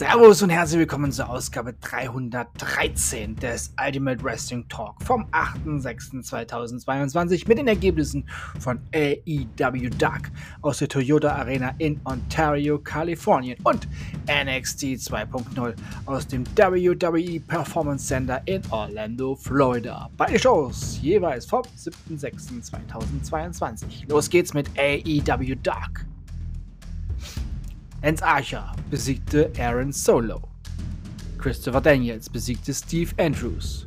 Servus und herzlich willkommen zur Ausgabe 313 des Ultimate Wrestling Talk vom 8.6.2022 mit den Ergebnissen von AEW Dark aus der Toyota Arena in Ontario, Kalifornien und NXT 2.0 aus dem WWE Performance Center in Orlando, Florida. Beide Shows jeweils vom 7.6.2022. Los geht's mit AEW Dark. Lance Archer besiegte Aaron Solo. Christopher Daniels besiegte Steve Andrews.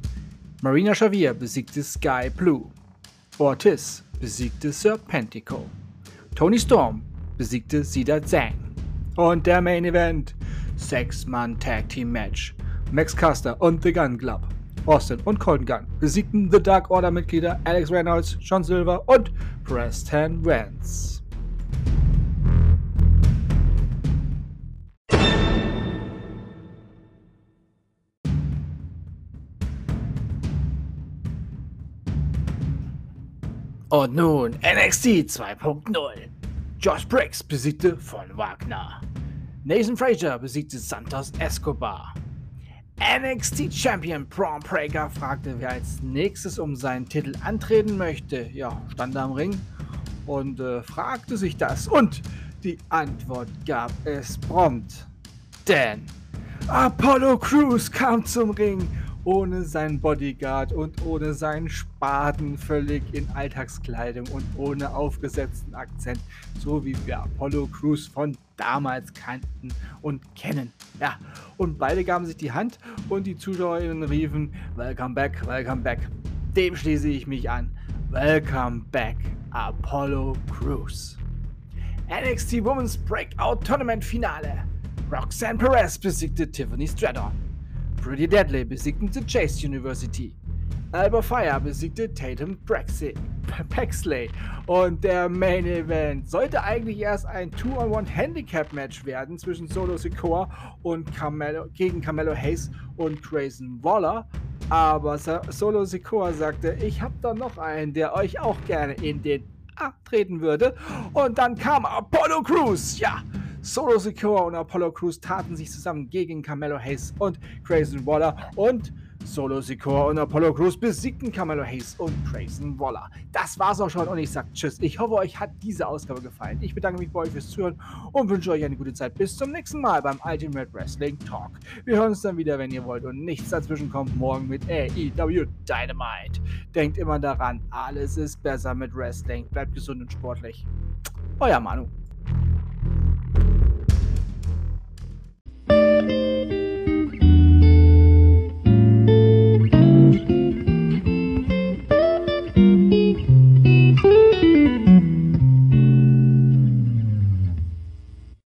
Marina Xavier besiegte Sky Blue. Ortiz besiegte Serpentico. Tony Storm besiegte Sida Zhang. Und der Main Event: Sechs-Mann Tag Team Match. Max Caster und The Gun Club. Austin und Colton Gunn besiegten The Dark Order Mitglieder Alex Reynolds, John Silver und Preston Vance. Und nun NXT 2.0. Josh Briggs besiegte von Wagner. Nathan Frazier besiegte Santos Escobar. NXT Champion Braun Breaker fragte, wer als nächstes um seinen Titel antreten möchte. Ja, stand am Ring und äh, fragte sich das. Und die Antwort gab es prompt. Denn Apollo Crews kam zum Ring ohne seinen Bodyguard und ohne seinen Spaten, völlig in Alltagskleidung und ohne aufgesetzten Akzent, so wie wir Apollo Crews von damals kannten und kennen. Ja, und beide gaben sich die Hand und die Zuschauerinnen riefen, Welcome back, welcome back. Dem schließe ich mich an. Welcome back, Apollo Crews. NXT Women's Breakout Tournament Finale. Roxanne Perez besiegte Tiffany Stratton. Pretty Deadly besiegten The Chase University. Alba Fire besiegte Tatum Paxley. Und der Main Event sollte eigentlich erst ein 2-on-1-Handicap-Match werden zwischen Solo Sikoa und Carmelo, gegen Carmelo Hayes und Grayson Waller. Aber Solo Sikoa sagte, ich habe da noch einen, der euch auch gerne in den A treten würde. Und dann kam Apollo Crews. Ja, Solo Secure und Apollo Crews taten sich zusammen gegen Carmelo Hayes und Grayson Waller und Solo Secure und Apollo Crews besiegten Carmelo Hayes und Grayson Waller. Das war's auch schon und ich sag Tschüss. Ich hoffe, euch hat diese Ausgabe gefallen. Ich bedanke mich bei euch fürs Zuhören und wünsche euch eine gute Zeit. Bis zum nächsten Mal beim Ultimate Wrestling Talk. Wir hören uns dann wieder, wenn ihr wollt und nichts dazwischen kommt morgen mit AEW Dynamite. Denkt immer daran, alles ist besser mit Wrestling. Bleibt gesund und sportlich. Euer Manu.